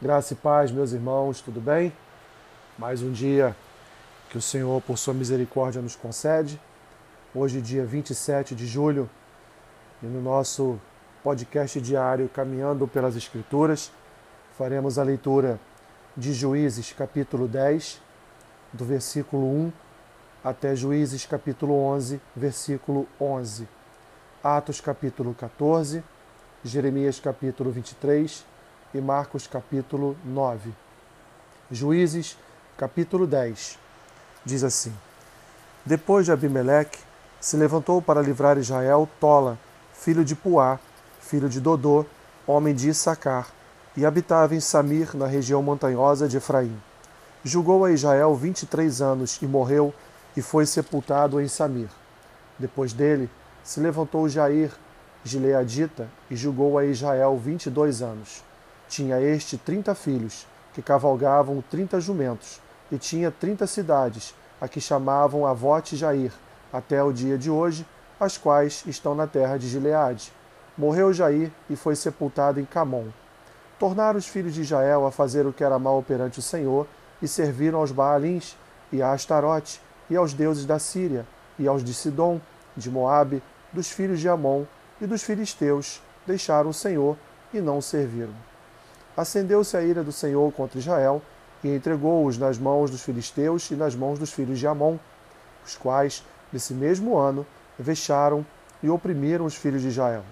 Graça e paz, meus irmãos, tudo bem? Mais um dia que o Senhor, por sua misericórdia, nos concede. Hoje, dia 27 de julho, e no nosso podcast diário Caminhando pelas Escrituras, faremos a leitura de Juízes, capítulo 10, do versículo 1 até Juízes, capítulo 11, versículo 11. Atos, capítulo 14, Jeremias, capítulo 23 e Marcos capítulo 9. Juízes capítulo 10 diz assim: Depois de Abimeleque, se levantou para livrar Israel Tola, filho de Puá, filho de Dodô, homem de Issacar, e habitava em Samir, na região montanhosa de Efraim. Julgou a Israel vinte e três anos e morreu, e foi sepultado em Samir. Depois dele, se levantou Jair, gileadita, e julgou a Israel vinte e dois anos. Tinha este trinta filhos, que cavalgavam trinta jumentos, e tinha trinta cidades, a que chamavam Avote Jair, até o dia de hoje, as quais estão na terra de Gileade. Morreu Jair e foi sepultado em Camon. Tornaram os filhos de Israel a fazer o que era mal perante o Senhor, e serviram aos Baalins, e a Astarote, e aos deuses da Síria, e aos de Sidom, de Moabe, dos filhos de Amon e dos filisteus, deixaram o Senhor e não o serviram acendeu-se a ira do Senhor contra Israel e entregou-os nas mãos dos filisteus e nas mãos dos filhos de Amon, os quais, nesse mesmo ano, vexaram e oprimiram os filhos de Israel.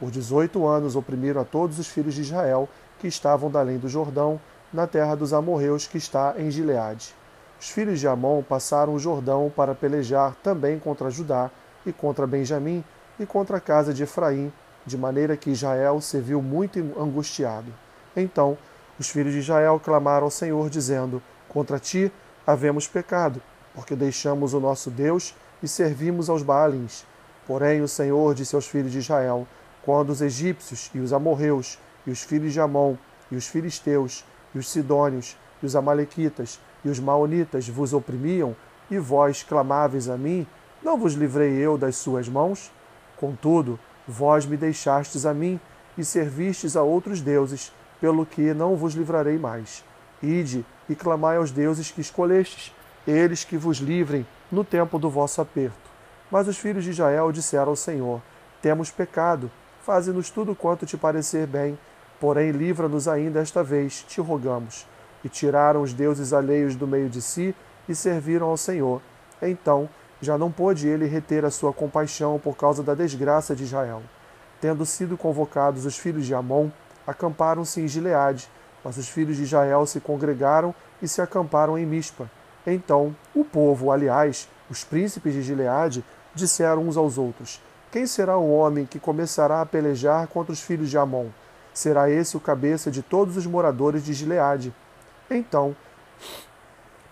Por dezoito anos oprimiram a todos os filhos de Israel que estavam da além do Jordão, na terra dos amorreus que está em Gileade. Os filhos de Amon passaram o Jordão para pelejar também contra Judá e contra Benjamim e contra a casa de Efraim, de maneira que Israel se viu muito angustiado. Então os filhos de Israel clamaram ao Senhor, dizendo: Contra ti havemos pecado, porque deixamos o nosso Deus e servimos aos Baalins. Porém, o Senhor disse aos filhos de Israel: Quando os egípcios e os amorreus, e os filhos de Amon, e os filisteus, e os sidônios, e os amalequitas, e os maonitas vos oprimiam, e vós clamáveis a mim, não vos livrei eu das suas mãos? Contudo, vós me deixastes a mim, e servistes a outros deuses, pelo que não vos livrarei mais. Ide e clamai aos deuses que escolestes, eles que vos livrem no tempo do vosso aperto. Mas os filhos de Israel disseram ao Senhor: Temos pecado, faze-nos tudo quanto te parecer bem, porém livra-nos ainda esta vez, te rogamos. E tiraram os deuses alheios do meio de si e serviram ao Senhor. Então já não pôde ele reter a sua compaixão por causa da desgraça de Israel. Tendo sido convocados os filhos de Amon, acamparam-se em Gileade, mas os filhos de Israel se congregaram e se acamparam em Mispa. Então o povo, aliás, os príncipes de Gileade, disseram uns aos outros: Quem será o homem que começará a pelejar contra os filhos de Amon? Será esse o cabeça de todos os moradores de Gileade. Então,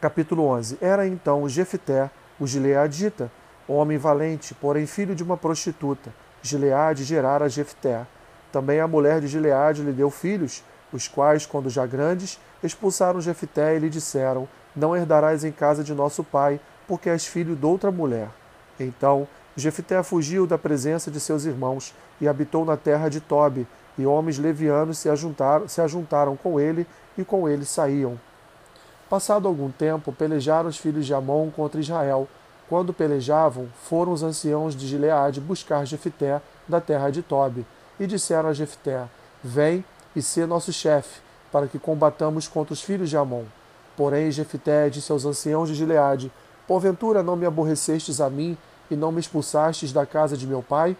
capítulo 11. Era então Jefté, o gileadita, homem valente, porém filho de uma prostituta. Gileade gerara Jefté. Também a mulher de Gileade lhe deu filhos, os quais, quando já grandes, expulsaram Jefté e lhe disseram: Não herdarás em casa de nosso pai, porque és filho de outra mulher. Então Jefté fugiu da presença de seus irmãos e habitou na terra de Tobi, e homens levianos se ajuntaram, se ajuntaram com ele e com ele saíam. Passado algum tempo, pelejaram os filhos de Amon contra Israel. Quando pelejavam, foram os anciãos de Gileade buscar Jefté da terra de Tobi e disseram a Jefté: Vem e sê nosso chefe, para que combatamos contra os filhos de Amon. Porém, Jefté disse aos anciãos de Gileade: Porventura não me aborrecestes a mim e não me expulsastes da casa de meu pai?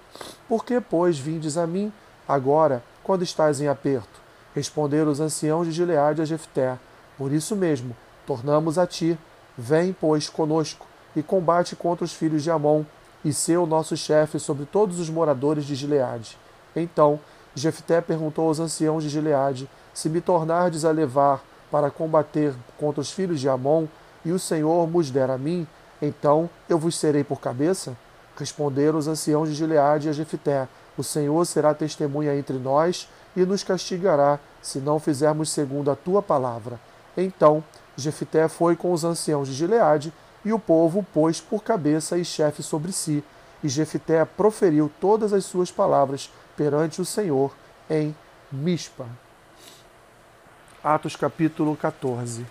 Por que, pois, vindes a mim agora, quando estás em aperto? Responderam os anciãos de Gileade a Jefté: Por isso mesmo, tornamos a ti. Vem, pois, conosco e combate contra os filhos de Amon, e sê o nosso chefe sobre todos os moradores de Gileade. Então Jefté perguntou aos anciãos de Gileade: Se me tornardes a levar para combater contra os filhos de Amon, e o Senhor vos der a mim, então eu vos serei por cabeça? Responderam os anciãos de Gileade a Jefté: O Senhor será testemunha entre nós e nos castigará, se não fizermos segundo a tua palavra. Então Jefté foi com os anciãos de Gileade, e o povo pôs por cabeça e chefe sobre si. E Jefté proferiu todas as suas palavras perante o Senhor em Mispa. Atos capítulo 14.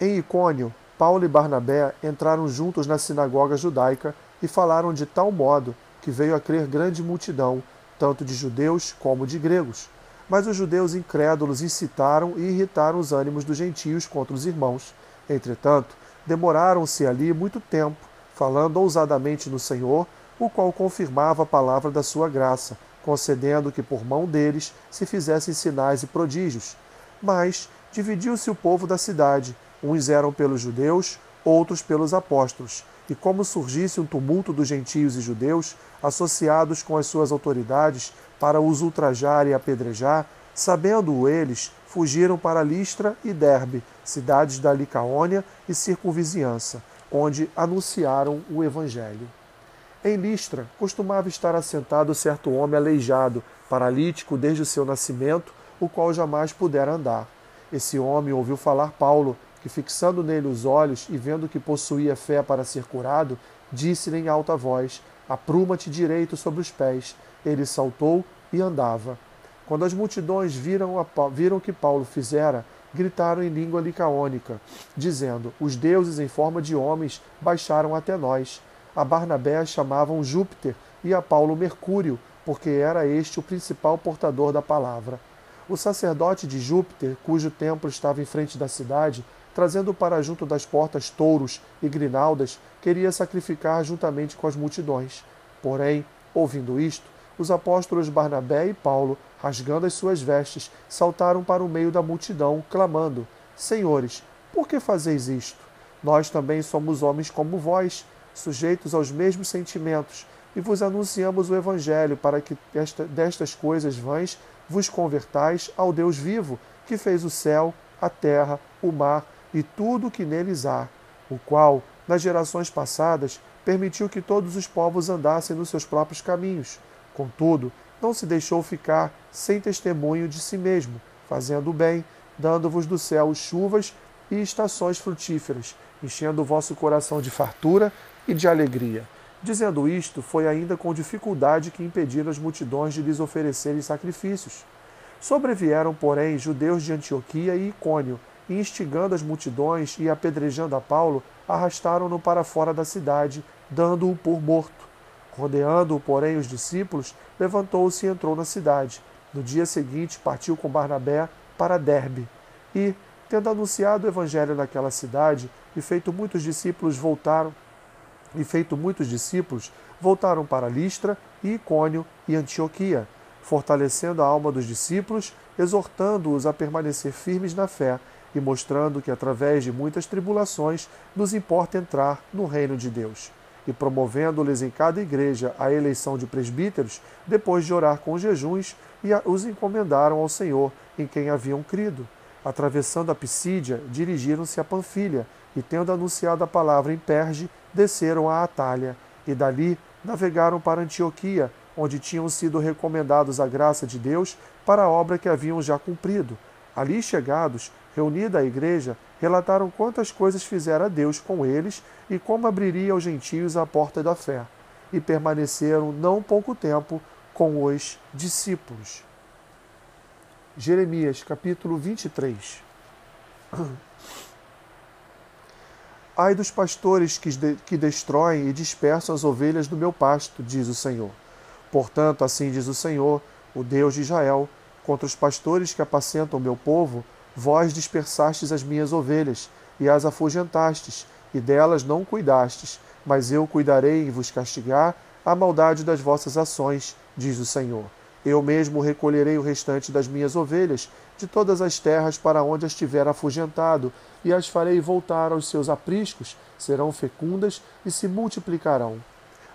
Em Icônio, Paulo e Barnabé entraram juntos na sinagoga judaica e falaram de tal modo que veio a crer grande multidão, tanto de judeus como de gregos. Mas os judeus incrédulos incitaram e irritaram os ânimos dos gentios contra os irmãos. Entretanto, demoraram-se ali muito tempo, falando ousadamente no Senhor, o qual confirmava a palavra da sua graça, concedendo que por mão deles se fizessem sinais e prodígios. Mas dividiu-se o povo da cidade, uns eram pelos judeus, outros pelos apóstolos. E como surgisse um tumulto dos gentios e judeus, associados com as suas autoridades, para os ultrajar e apedrejar, sabendo-o eles, fugiram para Listra e Derbe, cidades da Licaônia e circunvizinhança, onde anunciaram o Evangelho. Em Listra costumava estar assentado certo homem aleijado, paralítico desde o seu nascimento, o qual jamais pudera andar. Esse homem ouviu falar Paulo que, fixando nele os olhos e vendo que possuía fé para ser curado, disse-lhe em alta voz: Apruma-te direito sobre os pés. Ele saltou e andava. Quando as multidões viram, a, viram que Paulo fizera, gritaram em língua licaônica, dizendo: Os deuses em forma de homens baixaram até nós. A Barnabé chamavam Júpiter e a Paulo Mercúrio, porque era este o principal portador da palavra. O sacerdote de Júpiter, cujo templo estava em frente da cidade, trazendo para junto das portas touros e grinaldas, queria sacrificar juntamente com as multidões. Porém, ouvindo isto, os apóstolos Barnabé e Paulo, rasgando as suas vestes, saltaram para o meio da multidão, clamando: Senhores, por que fazeis isto? Nós também somos homens como vós, sujeitos aos mesmos sentimentos, e vos anunciamos o Evangelho para que esta, destas coisas vãs vos convertais ao Deus vivo, que fez o céu, a terra, o mar e tudo o que neles há, o qual, nas gerações passadas, permitiu que todos os povos andassem nos seus próprios caminhos. Contudo, não se deixou ficar sem testemunho de si mesmo, fazendo o bem, dando-vos do céu chuvas e estações frutíferas, enchendo o vosso coração de fartura e de alegria. Dizendo isto, foi ainda com dificuldade que impediram as multidões de lhes oferecerem sacrifícios. Sobrevieram, porém, judeus de Antioquia e Icônio, e instigando as multidões e apedrejando a Paulo, arrastaram-no para fora da cidade, dando-o por morto. Rodeando-o, porém, os discípulos, levantou-se e entrou na cidade. No dia seguinte, partiu com Barnabé para Derbe. E, tendo anunciado o evangelho naquela cidade, e feito muitos discípulos voltaram, e feito muitos discípulos, voltaram para Listra, e Icônio e Antioquia, fortalecendo a alma dos discípulos, exortando-os a permanecer firmes na fé e mostrando que, através de muitas tribulações, nos importa entrar no reino de Deus. E promovendo-lhes em cada igreja a eleição de presbíteros, depois de orar com jejuns, e os encomendaram ao Senhor, em quem haviam crido. Atravessando a Pisídia, dirigiram-se a Panfilha, e, tendo anunciado a palavra em Perge, desceram a Atália, e dali navegaram para Antioquia, onde tinham sido recomendados a graça de Deus para a obra que haviam já cumprido. Ali chegados, reunida a igreja, relataram quantas coisas fizera Deus com eles e como abriria aos gentios a porta da fé. E permaneceram não pouco tempo com os discípulos. Jeremias capítulo 23 Ai dos pastores que, de, que destroem e dispersam as ovelhas do meu pasto, diz o Senhor. Portanto, assim diz o Senhor, o Deus de Israel, contra os pastores que apacentam o meu povo, Vós dispersastes as minhas ovelhas, e as afugentastes, e delas não cuidastes, mas eu cuidarei em vos castigar a maldade das vossas ações, diz o Senhor. Eu mesmo recolherei o restante das minhas ovelhas de todas as terras para onde as tiver afugentado, e as farei voltar aos seus apriscos, serão fecundas e se multiplicarão.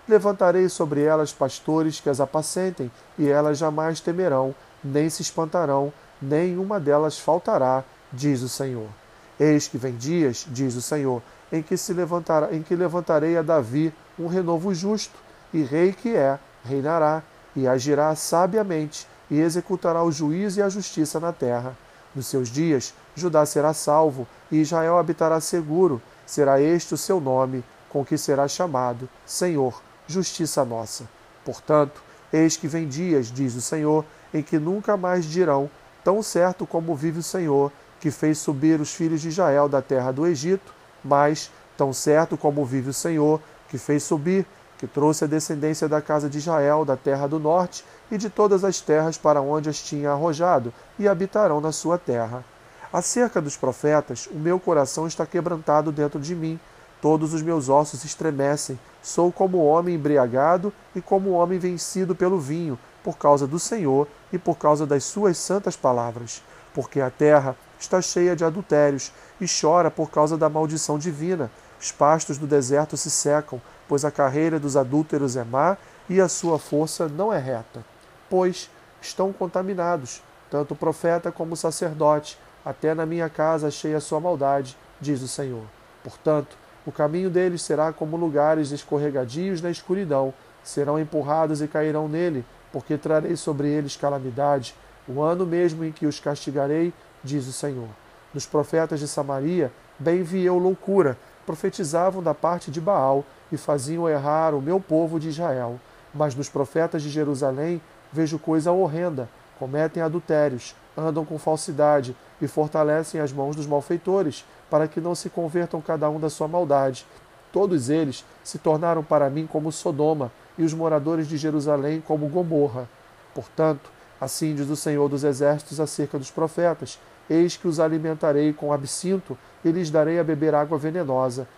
Levantarei sobre elas pastores que as apacentem, e elas jamais temerão, nem se espantarão, nenhuma delas faltará, diz o Senhor. Eis que vem dias, diz o Senhor, em que se levantará, em que levantarei a Davi um renovo justo, e rei que é, reinará, e agirá sabiamente, e executará o juízo e a justiça na terra. Nos seus dias, Judá será salvo, e Israel habitará seguro. Será este o seu nome, com que será chamado Senhor, justiça nossa. Portanto, eis que vem dias, diz o Senhor, em que nunca mais dirão, tão certo como vive o Senhor, que fez subir os filhos de Israel da terra do Egito, mas, tão certo como vive o Senhor, que fez subir, que trouxe a descendência da casa de Israel da terra do norte e de todas as terras para onde as tinha arrojado, e habitarão na sua terra. Acerca dos profetas, o meu coração está quebrantado dentro de mim, todos os meus ossos estremecem, sou como homem embriagado e como homem vencido pelo vinho, por causa do Senhor e por causa das suas santas palavras. Porque a terra está cheia de adultérios e chora por causa da maldição divina. Os pastos do deserto se secam, pois a carreira dos adúlteros é má e a sua força não é reta. Pois estão contaminados, tanto o profeta como o sacerdote, até na minha casa achei a sua maldade, diz o Senhor. Portanto, o caminho deles será como lugares escorregadios na escuridão, serão empurrados e cairão nele, porque trarei sobre eles calamidade, o ano mesmo em que os castigarei, diz o Senhor. Nos profetas de Samaria, bem vi eu loucura, profetizavam da parte de Baal e faziam errar o meu povo de Israel. Mas nos profetas de Jerusalém vejo coisa horrenda, cometem adultérios, andam com falsidade e fortalecem as mãos dos malfeitores, para que não se convertam cada um da sua maldade. Todos eles se tornaram para mim como Sodoma, e os moradores de Jerusalém como Gomorra. Portanto, assim diz o Senhor dos Exércitos acerca dos profetas: Eis que os alimentarei com absinto e lhes darei a beber água venenosa.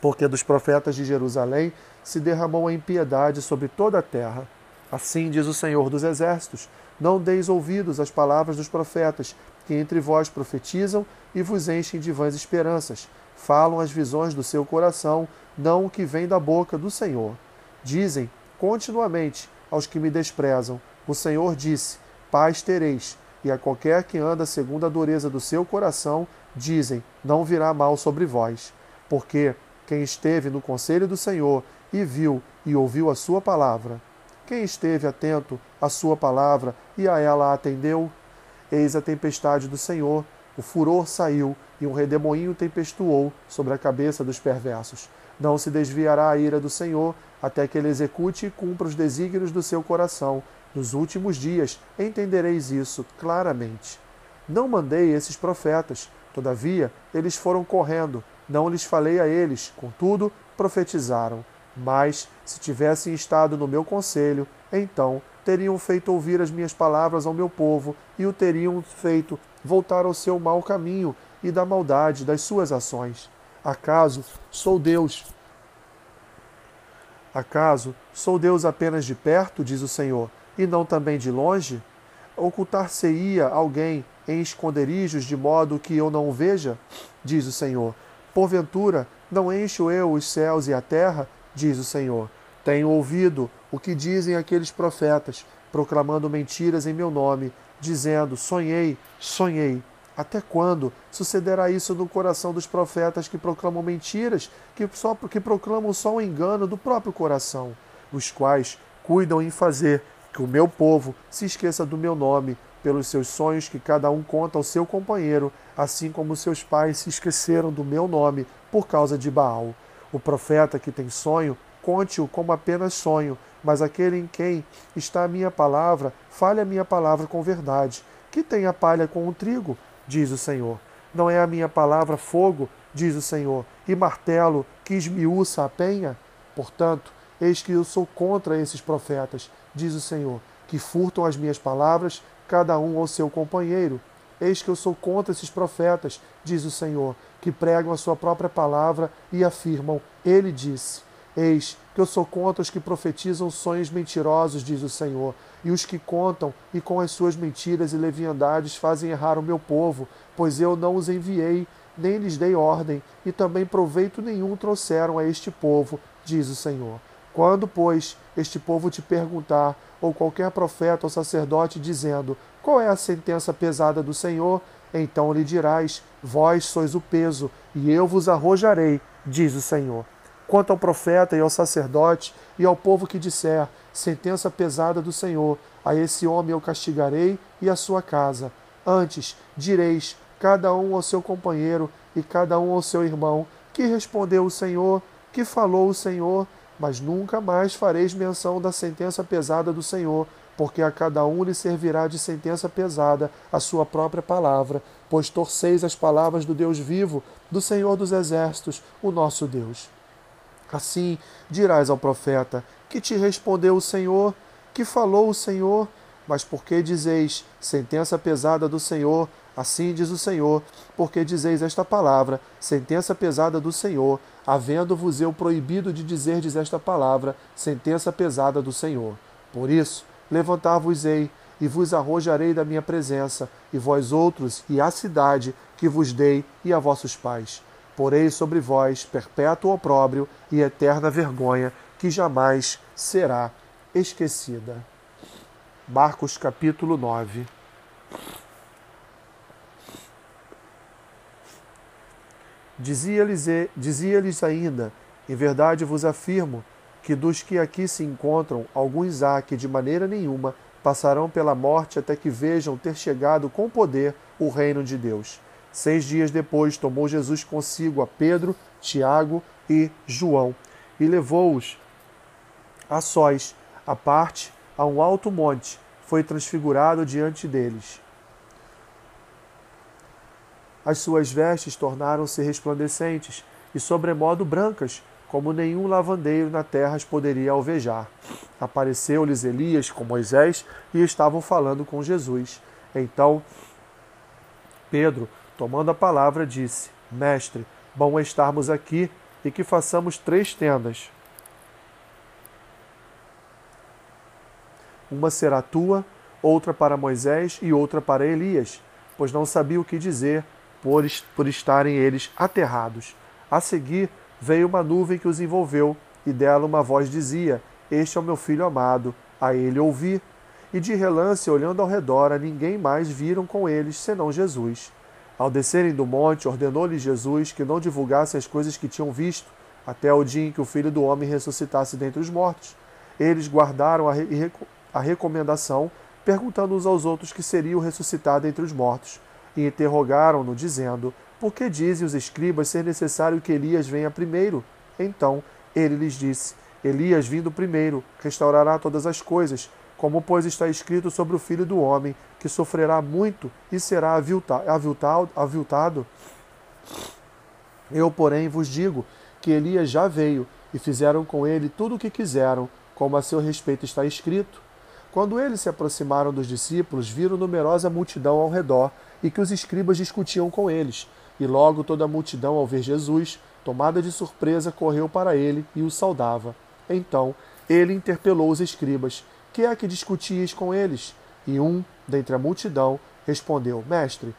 Porque dos profetas de Jerusalém se derramou a impiedade sobre toda a terra. Assim diz o Senhor dos Exércitos: Não deis ouvidos às palavras dos profetas, que entre vós profetizam e vos enchem de vãs esperanças. Falam as visões do seu coração, não o que vem da boca do Senhor. Dizem continuamente aos que me desprezam: O Senhor disse: Paz tereis. E a qualquer que anda segundo a dureza do seu coração, dizem: Não virá mal sobre vós. Porque quem esteve no conselho do Senhor e viu e ouviu a sua palavra, quem esteve atento à sua palavra e a ela atendeu, eis a tempestade do Senhor, o furor saiu e um redemoinho tempestuou sobre a cabeça dos perversos. Não se desviará a ira do Senhor, até que ele execute e cumpra os desígnios do seu coração. Nos últimos dias entendereis isso claramente. Não mandei esses profetas, todavia eles foram correndo, não lhes falei a eles, contudo profetizaram. Mas, se tivessem estado no meu conselho, então teriam feito ouvir as minhas palavras ao meu povo e o teriam feito voltar ao seu mau caminho e da maldade das suas ações. Acaso sou Deus? Acaso sou Deus apenas de perto, diz o Senhor, e não também de longe? Ocultar-se-ia alguém em esconderijos de modo que eu não o veja? Diz o Senhor. Porventura, não encho eu os céus e a terra? Diz o Senhor. Tenho ouvido o que dizem aqueles profetas, proclamando mentiras em meu nome, dizendo: Sonhei, sonhei. Até quando sucederá isso no coração dos profetas que proclamam mentiras, que, só, que proclamam só o engano do próprio coração, os quais cuidam em fazer que o meu povo se esqueça do meu nome, pelos seus sonhos que cada um conta ao seu companheiro, assim como seus pais se esqueceram do meu nome por causa de Baal. O profeta que tem sonho, conte-o como apenas sonho, mas aquele em quem está a minha palavra, fale a minha palavra com verdade. Que tem a palha com o trigo? Diz o Senhor. Não é a minha palavra fogo, diz o Senhor, e martelo que esmiuça a penha? Portanto, eis que eu sou contra esses profetas, diz o Senhor, que furtam as minhas palavras, cada um ao seu companheiro. Eis que eu sou contra esses profetas, diz o Senhor, que pregam a sua própria palavra e afirmam: Ele disse. Eis que eu sou contra os que profetizam sonhos mentirosos, diz o Senhor, e os que contam e com as suas mentiras e leviandades fazem errar o meu povo, pois eu não os enviei, nem lhes dei ordem, e também proveito nenhum trouxeram a este povo, diz o Senhor. Quando, pois, este povo te perguntar, ou qualquer profeta ou sacerdote, dizendo: Qual é a sentença pesada do Senhor? Então lhe dirás: Vós sois o peso, e eu vos arrojarei, diz o Senhor. Quanto ao profeta e ao sacerdote e ao povo que disser: Sentença pesada do Senhor, a esse homem eu castigarei e a sua casa. Antes direis, cada um ao seu companheiro e cada um ao seu irmão: Que respondeu o Senhor? Que falou o Senhor? mas nunca mais fareis menção da sentença pesada do Senhor, porque a cada um lhe servirá de sentença pesada a sua própria palavra, pois torceis as palavras do Deus vivo, do Senhor dos exércitos, o nosso Deus. Assim dirás ao profeta: Que te respondeu o Senhor? Que falou o Senhor? Mas por que dizeis sentença pesada do Senhor? Assim diz o Senhor, porque dizeis esta palavra, sentença pesada do Senhor, havendo-vos eu proibido de dizerdes esta palavra, sentença pesada do Senhor. Por isso, levantar-vos-ei e vos arrojarei da minha presença, e vós outros, e a cidade que vos dei, e a vossos pais. Porei sobre vós perpétuo opróbrio e eterna vergonha, que jamais será esquecida. Marcos capítulo 9. Dizia-lhes dizia ainda: Em verdade vos afirmo que dos que aqui se encontram, alguns há que de maneira nenhuma passarão pela morte até que vejam ter chegado com poder o reino de Deus. Seis dias depois tomou Jesus consigo a Pedro, Tiago e João e levou-os a sós, à parte, a um alto monte, foi transfigurado diante deles. As suas vestes tornaram-se resplandecentes e sobremodo brancas, como nenhum lavandeiro na terra as poderia alvejar. Apareceu-lhes Elias com Moisés e estavam falando com Jesus. Então Pedro, tomando a palavra, disse: Mestre, bom estarmos aqui e que façamos três tendas. Uma será tua, outra para Moisés e outra para Elias, pois não sabia o que dizer, por, por estarem eles aterrados. A seguir, veio uma nuvem que os envolveu, e dela uma voz dizia: Este é o meu filho amado, a ele ouvi. E de relance, olhando ao redor, a ninguém mais viram com eles senão Jesus. Ao descerem do monte, ordenou-lhes Jesus que não divulgassem as coisas que tinham visto, até o dia em que o filho do homem ressuscitasse dentre os mortos. Eles guardaram a, a recomendação, perguntando uns aos outros que seria o ressuscitado entre os mortos, e interrogaram-no, dizendo: por que dizem os escribas ser necessário que Elias venha primeiro? Então ele lhes disse: Elias, vindo primeiro, restaurará todas as coisas, como pois está escrito sobre o filho do homem, que sofrerá muito e será aviltado. Eu, porém, vos digo que Elias já veio e fizeram com ele tudo o que quiseram, como a seu respeito está escrito. Quando eles se aproximaram dos discípulos, viram numerosa multidão ao redor e que os escribas discutiam com eles. E logo toda a multidão, ao ver Jesus, tomada de surpresa, correu para ele e o saudava. Então ele interpelou os escribas: Que é que discutias com eles? E um, dentre a multidão, respondeu: Mestre,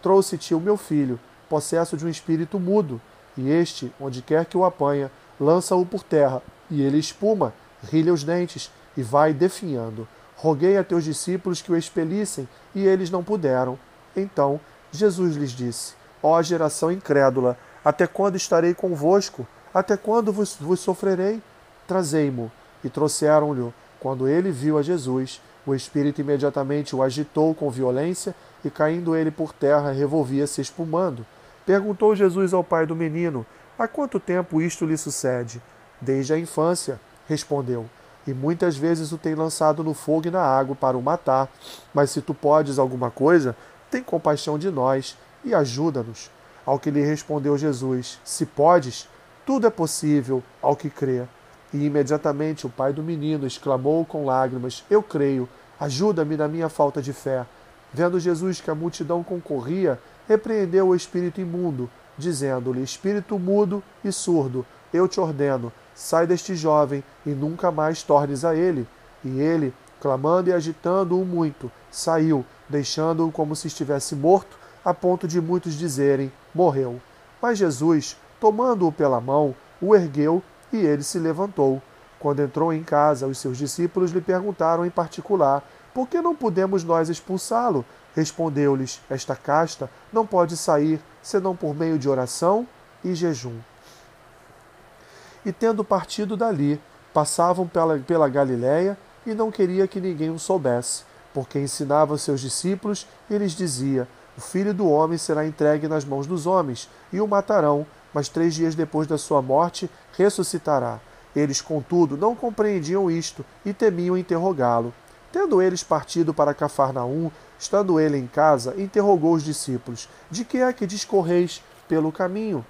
trouxe-te o meu filho, possesso de um espírito mudo, e este, onde quer que o apanha, lança-o por terra, e ele espuma, rilha os dentes e vai definhando. Roguei a teus discípulos que o expelissem, e eles não puderam. Então Jesus lhes disse: Ó geração incrédula, até quando estarei convosco? Até quando vos, vos sofrerei? Trazei-mo. E trouxeram-lhe. Quando ele viu a Jesus, o Espírito imediatamente o agitou com violência, e caindo ele por terra, revolvia-se espumando. Perguntou Jesus ao pai do menino: Há quanto tempo isto lhe sucede? Desde a infância, respondeu. E muitas vezes o tem lançado no fogo e na água para o matar. Mas se tu podes alguma coisa, tem compaixão de nós e ajuda-nos. Ao que lhe respondeu Jesus: Se podes, tudo é possível ao que crê. E imediatamente o pai do menino exclamou com lágrimas: Eu creio, ajuda-me na minha falta de fé. Vendo Jesus que a multidão concorria, repreendeu o espírito imundo, dizendo-lhe: Espírito mudo e surdo, eu te ordeno, sai deste jovem e nunca mais tornes a ele. E ele, clamando e agitando-o muito, saiu, deixando-o como se estivesse morto a ponto de muitos dizerem: morreu. Mas Jesus, tomando-o pela mão, o ergueu e ele se levantou. Quando entrou em casa, os seus discípulos lhe perguntaram em particular: Por que não podemos nós expulsá-lo? Respondeu-lhes: Esta casta não pode sair senão por meio de oração e jejum. E tendo partido dali, passavam pela, pela Galiléia e não queria que ninguém o soubesse, porque ensinava seus discípulos e lhes dizia: o filho do homem será entregue nas mãos dos homens, e o matarão, mas três dias depois da sua morte ressuscitará. Eles, contudo, não compreendiam isto e temiam interrogá-lo. Tendo eles partido para Cafarnaum, estando ele em casa, interrogou os discípulos: De que é que discorreis pelo caminho?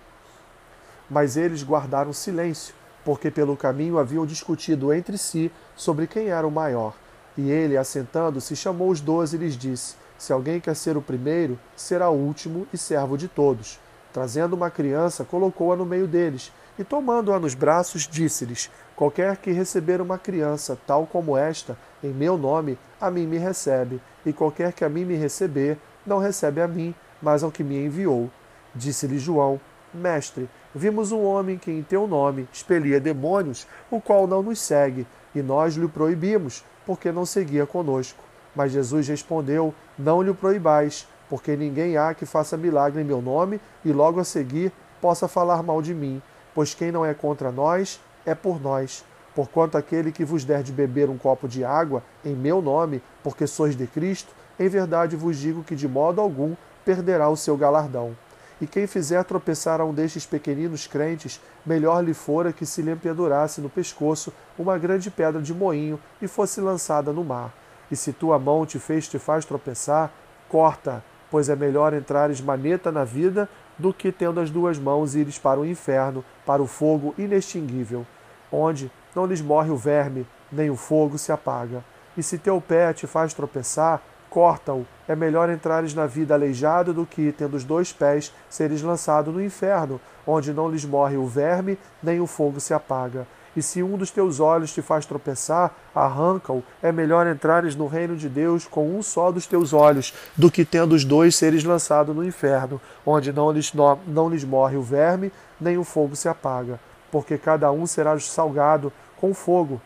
Mas eles guardaram silêncio, porque pelo caminho haviam discutido entre si sobre quem era o maior. E ele, assentando-se, chamou os doze e lhes disse: Se alguém quer ser o primeiro, será o último e servo de todos. Trazendo uma criança, colocou-a no meio deles, e tomando-a nos braços, disse-lhes: Qualquer que receber uma criança tal como esta, em meu nome, a mim me recebe, e qualquer que a mim me receber, não recebe a mim, mas ao que me enviou. Disse-lhe João: Mestre, vimos um homem que em teu nome expelia demônios, o qual não nos segue, e nós lhe proibimos, porque não seguia conosco. Mas Jesus respondeu: Não lhe proibais, porque ninguém há que faça milagre em meu nome e logo a seguir possa falar mal de mim. Pois quem não é contra nós é por nós. Porquanto aquele que vos der de beber um copo de água em meu nome, porque sois de Cristo, em verdade vos digo que de modo algum perderá o seu galardão. E quem fizer tropeçar a um destes pequeninos crentes, melhor lhe fora que se lhe pendurasse no pescoço uma grande pedra de moinho e fosse lançada no mar. E se tua mão te fez te faz tropeçar, corta, pois é melhor entrares maneta na vida do que tendo as duas mãos ires para o inferno, para o fogo inextinguível, onde não lhes morre o verme, nem o fogo se apaga. E se teu pé te faz tropeçar, corta-o. É melhor entrares na vida aleijado do que, tendo os dois pés, seres lançado no inferno, onde não lhes morre o verme, nem o fogo se apaga. E se um dos teus olhos te faz tropeçar, arranca-o. É melhor entrares no reino de Deus com um só dos teus olhos, do que tendo os dois seres lançado no inferno, onde não lhes, não, não lhes morre o verme, nem o fogo se apaga. Porque cada um será salgado com fogo.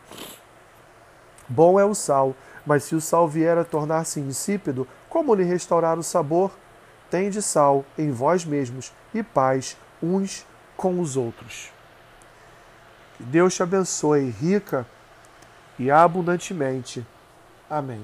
Bom é o sal, mas se o sal vier a tornar-se insípido, como lhe restaurar o sabor? Tende sal em vós mesmos e paz uns com os outros. Que Deus te abençoe rica e abundantemente. Amém.